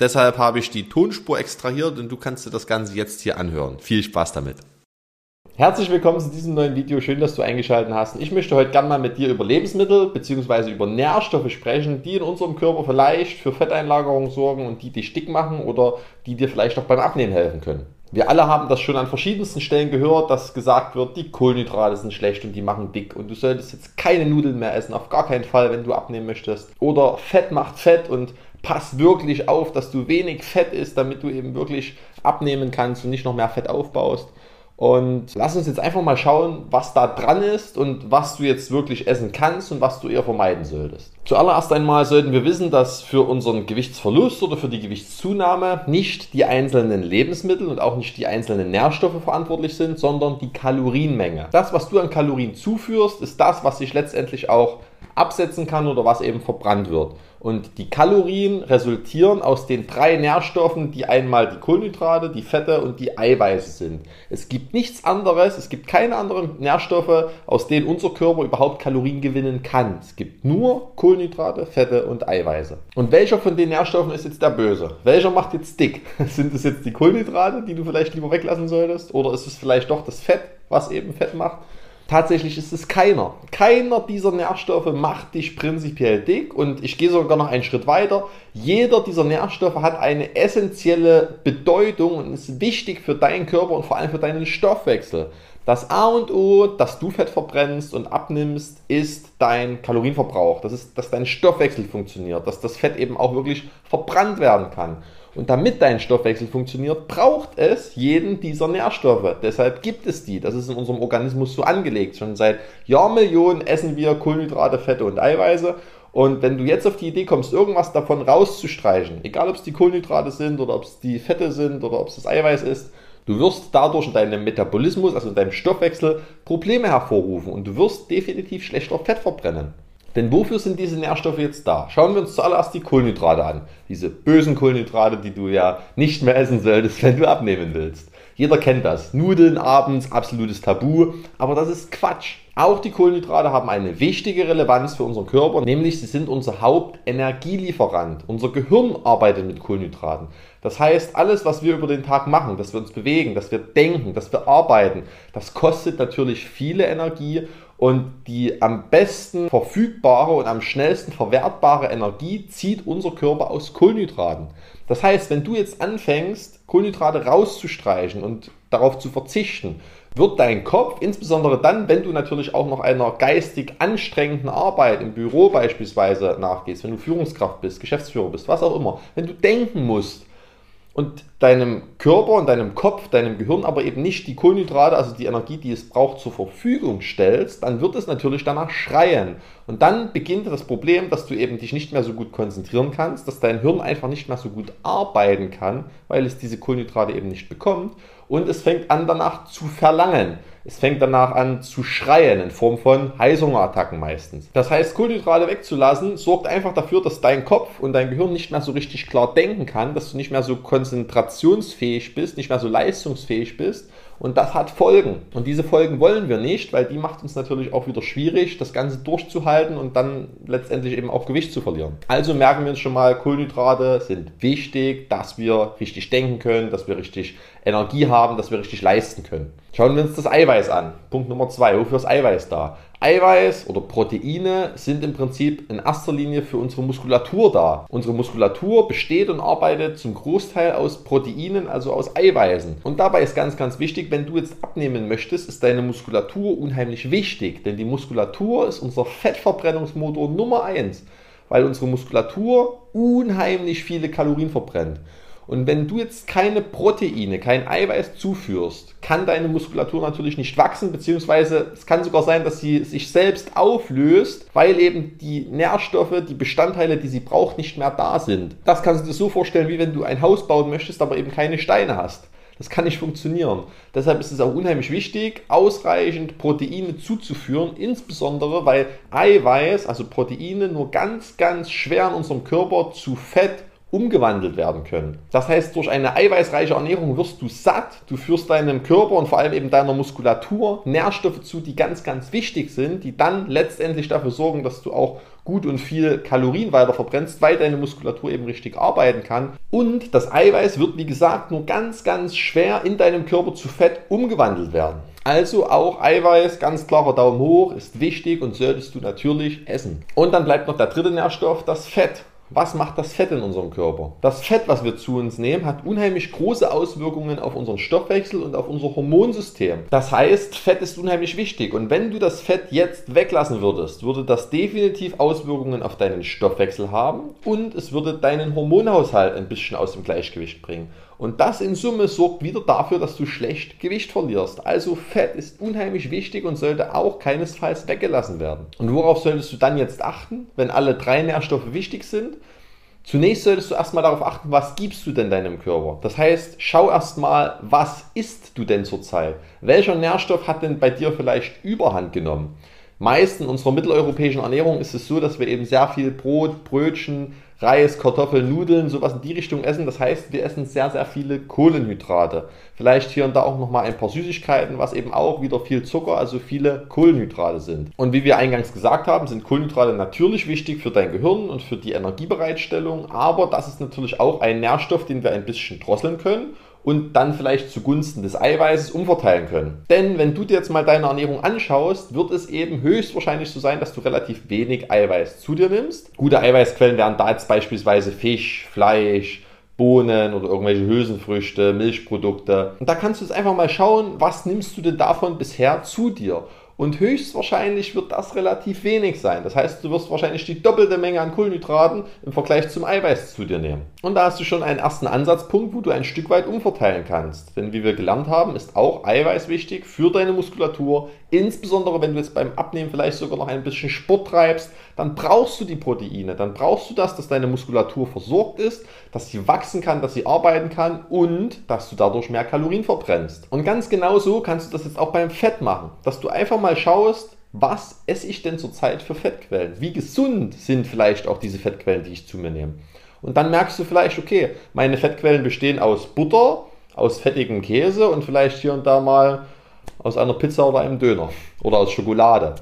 Deshalb habe ich die Tonspur extrahiert und du kannst dir das Ganze jetzt hier anhören. Viel Spaß damit. Herzlich willkommen zu diesem neuen Video. Schön, dass du eingeschaltet hast. Ich möchte heute gerne mal mit dir über Lebensmittel bzw. über Nährstoffe sprechen, die in unserem Körper vielleicht für Fetteinlagerung sorgen und die dich dick machen oder die dir vielleicht auch beim Abnehmen helfen können. Wir alle haben das schon an verschiedensten Stellen gehört, dass gesagt wird, die Kohlenhydrate sind schlecht und die machen dick und du solltest jetzt keine Nudeln mehr essen, auf gar keinen Fall, wenn du abnehmen möchtest. Oder Fett macht Fett und pass wirklich auf, dass du wenig Fett isst, damit du eben wirklich abnehmen kannst und nicht noch mehr Fett aufbaust. Und lass uns jetzt einfach mal schauen, was da dran ist und was du jetzt wirklich essen kannst und was du eher vermeiden solltest. Zuallererst einmal sollten wir wissen, dass für unseren Gewichtsverlust oder für die Gewichtszunahme nicht die einzelnen Lebensmittel und auch nicht die einzelnen Nährstoffe verantwortlich sind, sondern die Kalorienmenge. Das, was du an Kalorien zuführst, ist das, was sich letztendlich auch absetzen kann oder was eben verbrannt wird. Und die Kalorien resultieren aus den drei Nährstoffen, die einmal die Kohlenhydrate, die Fette und die Eiweiße sind. Es gibt nichts anderes, es gibt keine anderen Nährstoffe, aus denen unser Körper überhaupt Kalorien gewinnen kann. Es gibt nur Kohlenhydrate, Fette und Eiweiße. Und welcher von den Nährstoffen ist jetzt der Böse? Welcher macht jetzt dick? Sind es jetzt die Kohlenhydrate, die du vielleicht lieber weglassen solltest? Oder ist es vielleicht doch das Fett, was eben Fett macht? Tatsächlich ist es keiner. Keiner dieser Nährstoffe macht dich prinzipiell dick und ich gehe sogar noch einen Schritt weiter. Jeder dieser Nährstoffe hat eine essentielle Bedeutung und ist wichtig für deinen Körper und vor allem für deinen Stoffwechsel. Das A und O, dass du Fett verbrennst und abnimmst, ist dein Kalorienverbrauch. Das ist, dass dein Stoffwechsel funktioniert, dass das Fett eben auch wirklich verbrannt werden kann. Und damit dein Stoffwechsel funktioniert, braucht es jeden dieser Nährstoffe. Deshalb gibt es die. Das ist in unserem Organismus so angelegt. Schon seit Jahrmillionen essen wir Kohlenhydrate, Fette und Eiweiße. Und wenn du jetzt auf die Idee kommst, irgendwas davon rauszustreichen, egal ob es die Kohlenhydrate sind oder ob es die Fette sind oder ob es das Eiweiß ist, du wirst dadurch in deinem Metabolismus, also in deinem Stoffwechsel, Probleme hervorrufen und du wirst definitiv schlechter Fett verbrennen. Denn wofür sind diese Nährstoffe jetzt da? Schauen wir uns zuallererst die Kohlenhydrate an. Diese bösen Kohlenhydrate, die du ja nicht mehr essen solltest, wenn du abnehmen willst. Jeder kennt das. Nudeln abends, absolutes Tabu. Aber das ist Quatsch. Auch die Kohlenhydrate haben eine wichtige Relevanz für unseren Körper, nämlich sie sind unser Hauptenergielieferant. Unser Gehirn arbeitet mit Kohlenhydraten. Das heißt, alles, was wir über den Tag machen, dass wir uns bewegen, dass wir denken, dass wir arbeiten, das kostet natürlich viele Energie und die am besten verfügbare und am schnellsten verwertbare Energie zieht unser Körper aus Kohlenhydraten. Das heißt, wenn du jetzt anfängst, Kohlenhydrate rauszustreichen und darauf zu verzichten, wird dein Kopf, insbesondere dann, wenn du natürlich auch noch einer geistig anstrengenden Arbeit im Büro beispielsweise nachgehst, wenn du Führungskraft bist, Geschäftsführer bist, was auch immer, wenn du denken musst, und deinem Körper und deinem Kopf, deinem Gehirn aber eben nicht die Kohlenhydrate, also die Energie, die es braucht, zur Verfügung stellst, dann wird es natürlich danach schreien. Und dann beginnt das Problem, dass du eben dich nicht mehr so gut konzentrieren kannst, dass dein Hirn einfach nicht mehr so gut arbeiten kann, weil es diese Kohlenhydrate eben nicht bekommt. Und es fängt an danach zu verlangen. Es fängt danach an zu schreien in Form von Heißhungerattacken meistens. Das heißt, Kohlenhydrate wegzulassen sorgt einfach dafür, dass dein Kopf und dein Gehirn nicht mehr so richtig klar denken kann, dass du nicht mehr so konzentrationsfähig bist, nicht mehr so leistungsfähig bist und das hat Folgen. Und diese Folgen wollen wir nicht, weil die macht uns natürlich auch wieder schwierig, das Ganze durchzuhalten und dann letztendlich eben auch Gewicht zu verlieren. Also merken wir uns schon mal, Kohlenhydrate sind wichtig, dass wir richtig denken können, dass wir richtig Energie haben, dass wir richtig leisten können. Schauen wir uns das Eiweiß an. Punkt Nummer zwei. Wofür ist Eiweiß da? Eiweiß oder Proteine sind im Prinzip in erster Linie für unsere Muskulatur da. Unsere Muskulatur besteht und arbeitet zum Großteil aus Proteinen, also aus Eiweißen. Und dabei ist ganz, ganz wichtig, wenn du jetzt abnehmen möchtest, ist deine Muskulatur unheimlich wichtig, denn die Muskulatur ist unser Fettverbrennungsmotor Nummer eins, weil unsere Muskulatur unheimlich viele Kalorien verbrennt. Und wenn du jetzt keine Proteine, kein Eiweiß zuführst, kann deine Muskulatur natürlich nicht wachsen, beziehungsweise es kann sogar sein, dass sie sich selbst auflöst, weil eben die Nährstoffe, die Bestandteile, die sie braucht, nicht mehr da sind. Das kannst du dir so vorstellen, wie wenn du ein Haus bauen möchtest, aber eben keine Steine hast. Das kann nicht funktionieren. Deshalb ist es auch unheimlich wichtig, ausreichend Proteine zuzuführen, insbesondere weil Eiweiß, also Proteine, nur ganz, ganz schwer in unserem Körper zu Fett umgewandelt werden können. Das heißt, durch eine eiweißreiche Ernährung wirst du satt, du führst deinem Körper und vor allem eben deiner Muskulatur Nährstoffe zu, die ganz, ganz wichtig sind, die dann letztendlich dafür sorgen, dass du auch gut und viel Kalorien weiter verbrennst, weil deine Muskulatur eben richtig arbeiten kann. Und das Eiweiß wird, wie gesagt, nur ganz, ganz schwer in deinem Körper zu Fett umgewandelt werden. Also auch Eiweiß, ganz klarer Daumen hoch, ist wichtig und solltest du natürlich essen. Und dann bleibt noch der dritte Nährstoff, das Fett. Was macht das Fett in unserem Körper? Das Fett, was wir zu uns nehmen, hat unheimlich große Auswirkungen auf unseren Stoffwechsel und auf unser Hormonsystem. Das heißt, Fett ist unheimlich wichtig. Und wenn du das Fett jetzt weglassen würdest, würde das definitiv Auswirkungen auf deinen Stoffwechsel haben und es würde deinen Hormonhaushalt ein bisschen aus dem Gleichgewicht bringen. Und das in Summe sorgt wieder dafür, dass du schlecht Gewicht verlierst. Also Fett ist unheimlich wichtig und sollte auch keinesfalls weggelassen werden. Und worauf solltest du dann jetzt achten, wenn alle drei Nährstoffe wichtig sind? Zunächst solltest du erstmal darauf achten, was gibst du denn deinem Körper? Das heißt, schau erstmal, was isst du denn zurzeit? Welcher Nährstoff hat denn bei dir vielleicht Überhand genommen? Meist in unserer mitteleuropäischen Ernährung ist es so, dass wir eben sehr viel Brot, Brötchen, Reis, Kartoffeln, Nudeln, sowas in die Richtung essen. Das heißt, wir essen sehr, sehr viele Kohlenhydrate. Vielleicht hier und da auch nochmal ein paar Süßigkeiten, was eben auch wieder viel Zucker, also viele Kohlenhydrate sind. Und wie wir eingangs gesagt haben, sind Kohlenhydrate natürlich wichtig für dein Gehirn und für die Energiebereitstellung. Aber das ist natürlich auch ein Nährstoff, den wir ein bisschen drosseln können und dann vielleicht zugunsten des Eiweißes umverteilen können. Denn wenn du dir jetzt mal deine Ernährung anschaust, wird es eben höchstwahrscheinlich so sein, dass du relativ wenig Eiweiß zu dir nimmst. Gute Eiweißquellen wären da jetzt beispielsweise Fisch, Fleisch, Bohnen oder irgendwelche Hülsenfrüchte, Milchprodukte. Und da kannst du jetzt einfach mal schauen, was nimmst du denn davon bisher zu dir? Und höchstwahrscheinlich wird das relativ wenig sein. Das heißt, du wirst wahrscheinlich die doppelte Menge an Kohlenhydraten im Vergleich zum Eiweiß zu dir nehmen. Und da hast du schon einen ersten Ansatzpunkt, wo du ein Stück weit umverteilen kannst. Denn wie wir gelernt haben, ist auch Eiweiß wichtig für deine Muskulatur. Insbesondere wenn du jetzt beim Abnehmen vielleicht sogar noch ein bisschen Sport treibst, dann brauchst du die Proteine. Dann brauchst du das, dass deine Muskulatur versorgt ist, dass sie wachsen kann, dass sie arbeiten kann und dass du dadurch mehr Kalorien verbrennst. Und ganz genau so kannst du das jetzt auch beim Fett machen. Dass du einfach mal schaust, was esse ich denn zurzeit für Fettquellen? Wie gesund sind vielleicht auch diese Fettquellen, die ich zu mir nehme? Und dann merkst du vielleicht, okay, meine Fettquellen bestehen aus Butter, aus fettigem Käse und vielleicht hier und da mal aus einer Pizza oder einem Döner oder aus Schokolade.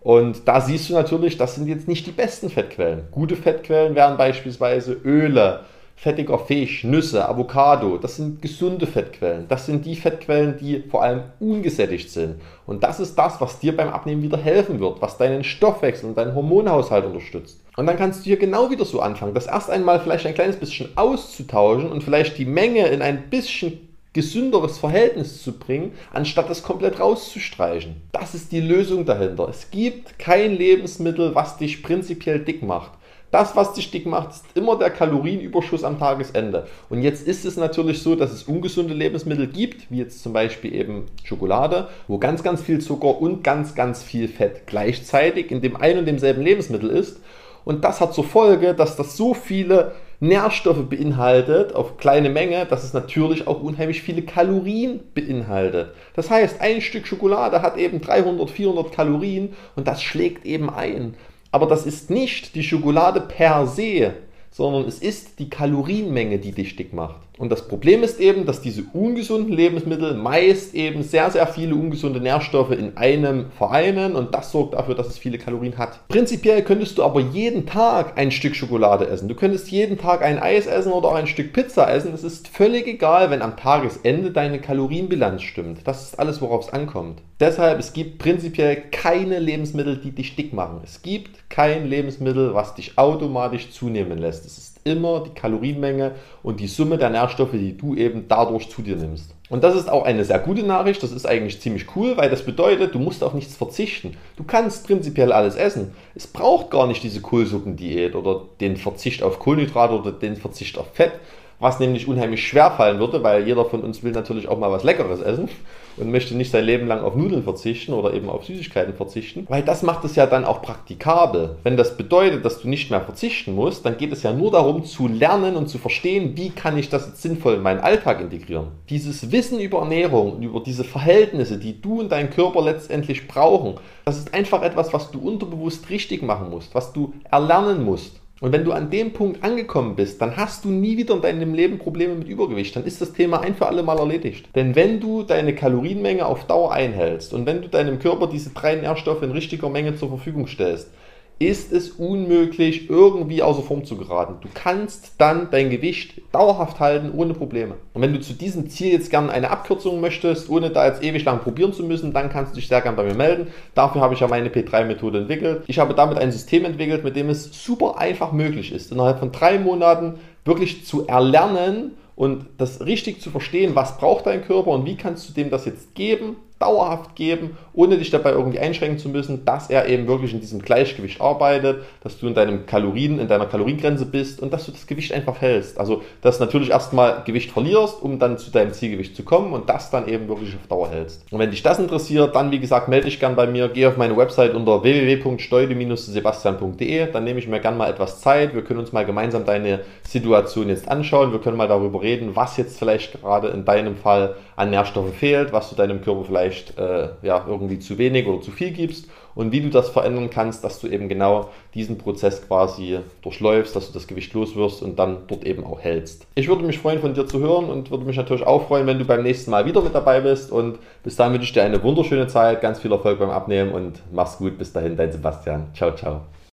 Und da siehst du natürlich, das sind jetzt nicht die besten Fettquellen. Gute Fettquellen wären beispielsweise Öle, fettiger Fisch, Nüsse, Avocado. Das sind gesunde Fettquellen. Das sind die Fettquellen, die vor allem ungesättigt sind. Und das ist das, was dir beim Abnehmen wieder helfen wird, was deinen Stoffwechsel und deinen Hormonhaushalt unterstützt. Und dann kannst du hier genau wieder so anfangen, das erst einmal vielleicht ein kleines bisschen auszutauschen und vielleicht die Menge in ein bisschen gesünderes Verhältnis zu bringen, anstatt es komplett rauszustreichen. Das ist die Lösung dahinter. Es gibt kein Lebensmittel, was dich prinzipiell dick macht. Das, was dich dick macht, ist immer der Kalorienüberschuss am Tagesende. Und jetzt ist es natürlich so, dass es ungesunde Lebensmittel gibt, wie jetzt zum Beispiel eben Schokolade, wo ganz, ganz viel Zucker und ganz, ganz viel Fett gleichzeitig in dem ein und demselben Lebensmittel ist. Und das hat zur Folge, dass das so viele Nährstoffe beinhaltet auf kleine Menge, dass es natürlich auch unheimlich viele Kalorien beinhaltet. Das heißt, ein Stück Schokolade hat eben 300, 400 Kalorien und das schlägt eben ein. Aber das ist nicht die Schokolade per se, sondern es ist die Kalorienmenge, die dich dick macht. Und das Problem ist eben, dass diese ungesunden Lebensmittel meist eben sehr, sehr viele ungesunde Nährstoffe in einem vereinen und das sorgt dafür, dass es viele Kalorien hat. Prinzipiell könntest du aber jeden Tag ein Stück Schokolade essen. Du könntest jeden Tag ein Eis essen oder auch ein Stück Pizza essen. Es ist völlig egal, wenn am Tagesende deine Kalorienbilanz stimmt. Das ist alles, worauf es ankommt. Deshalb, es gibt prinzipiell keine Lebensmittel, die dich dick machen. Es gibt kein Lebensmittel, was dich automatisch zunehmen lässt. Es ist immer die Kalorienmenge und die Summe der Nährstoffe, die du eben dadurch zu dir nimmst. Und das ist auch eine sehr gute Nachricht, das ist eigentlich ziemlich cool, weil das bedeutet, du musst auf nichts verzichten. Du kannst prinzipiell alles essen. Es braucht gar nicht diese Kohlsuppendiät oder den Verzicht auf Kohlenhydrate oder den Verzicht auf Fett, was nämlich unheimlich schwer fallen würde, weil jeder von uns will natürlich auch mal was Leckeres essen und möchte nicht sein Leben lang auf Nudeln verzichten oder eben auf Süßigkeiten verzichten, weil das macht es ja dann auch praktikabel. Wenn das bedeutet, dass du nicht mehr verzichten musst, dann geht es ja nur darum zu lernen und zu verstehen, wie kann ich das jetzt sinnvoll in meinen Alltag integrieren. Dieses Wissen über Ernährung und über diese Verhältnisse, die du und dein Körper letztendlich brauchen, das ist einfach etwas, was du unterbewusst richtig machen musst, was du erlernen musst. Und wenn du an dem Punkt angekommen bist, dann hast du nie wieder in deinem Leben Probleme mit Übergewicht. Dann ist das Thema ein für alle Mal erledigt. Denn wenn du deine Kalorienmenge auf Dauer einhältst und wenn du deinem Körper diese drei Nährstoffe in richtiger Menge zur Verfügung stellst, ist es unmöglich, irgendwie außer Form zu geraten. Du kannst dann dein Gewicht dauerhaft halten, ohne Probleme. Und wenn du zu diesem Ziel jetzt gerne eine Abkürzung möchtest, ohne da jetzt ewig lang probieren zu müssen, dann kannst du dich sehr gerne bei mir melden. Dafür habe ich ja meine P3-Methode entwickelt. Ich habe damit ein System entwickelt, mit dem es super einfach möglich ist, innerhalb von drei Monaten wirklich zu erlernen und das richtig zu verstehen, was braucht dein Körper und wie kannst du dem das jetzt geben, dauerhaft geben, ohne dich dabei irgendwie einschränken zu müssen, dass er eben wirklich in diesem Gleichgewicht arbeitet, dass du in deinem Kalorien, in deiner Kaloriengrenze bist und dass du das Gewicht einfach hältst. Also, dass du natürlich erstmal Gewicht verlierst, um dann zu deinem Zielgewicht zu kommen und das dann eben wirklich auf Dauer hältst. Und wenn dich das interessiert, dann wie gesagt, melde dich gern bei mir, geh auf meine Website unter www.steude-sebastian.de, dann nehme ich mir gern mal etwas Zeit, wir können uns mal gemeinsam deine Situation jetzt anschauen, wir können mal darüber reden, was jetzt vielleicht gerade in deinem Fall an Nährstoffe fehlt, was du deinem Körper vielleicht äh, ja, irgendwie zu wenig oder zu viel gibst und wie du das verändern kannst, dass du eben genau diesen Prozess quasi durchläufst, dass du das Gewicht loswirst und dann dort eben auch hältst. Ich würde mich freuen, von dir zu hören und würde mich natürlich auch freuen, wenn du beim nächsten Mal wieder mit dabei bist und bis dahin wünsche ich dir eine wunderschöne Zeit, ganz viel Erfolg beim Abnehmen und mach's gut. Bis dahin, dein Sebastian. Ciao, ciao.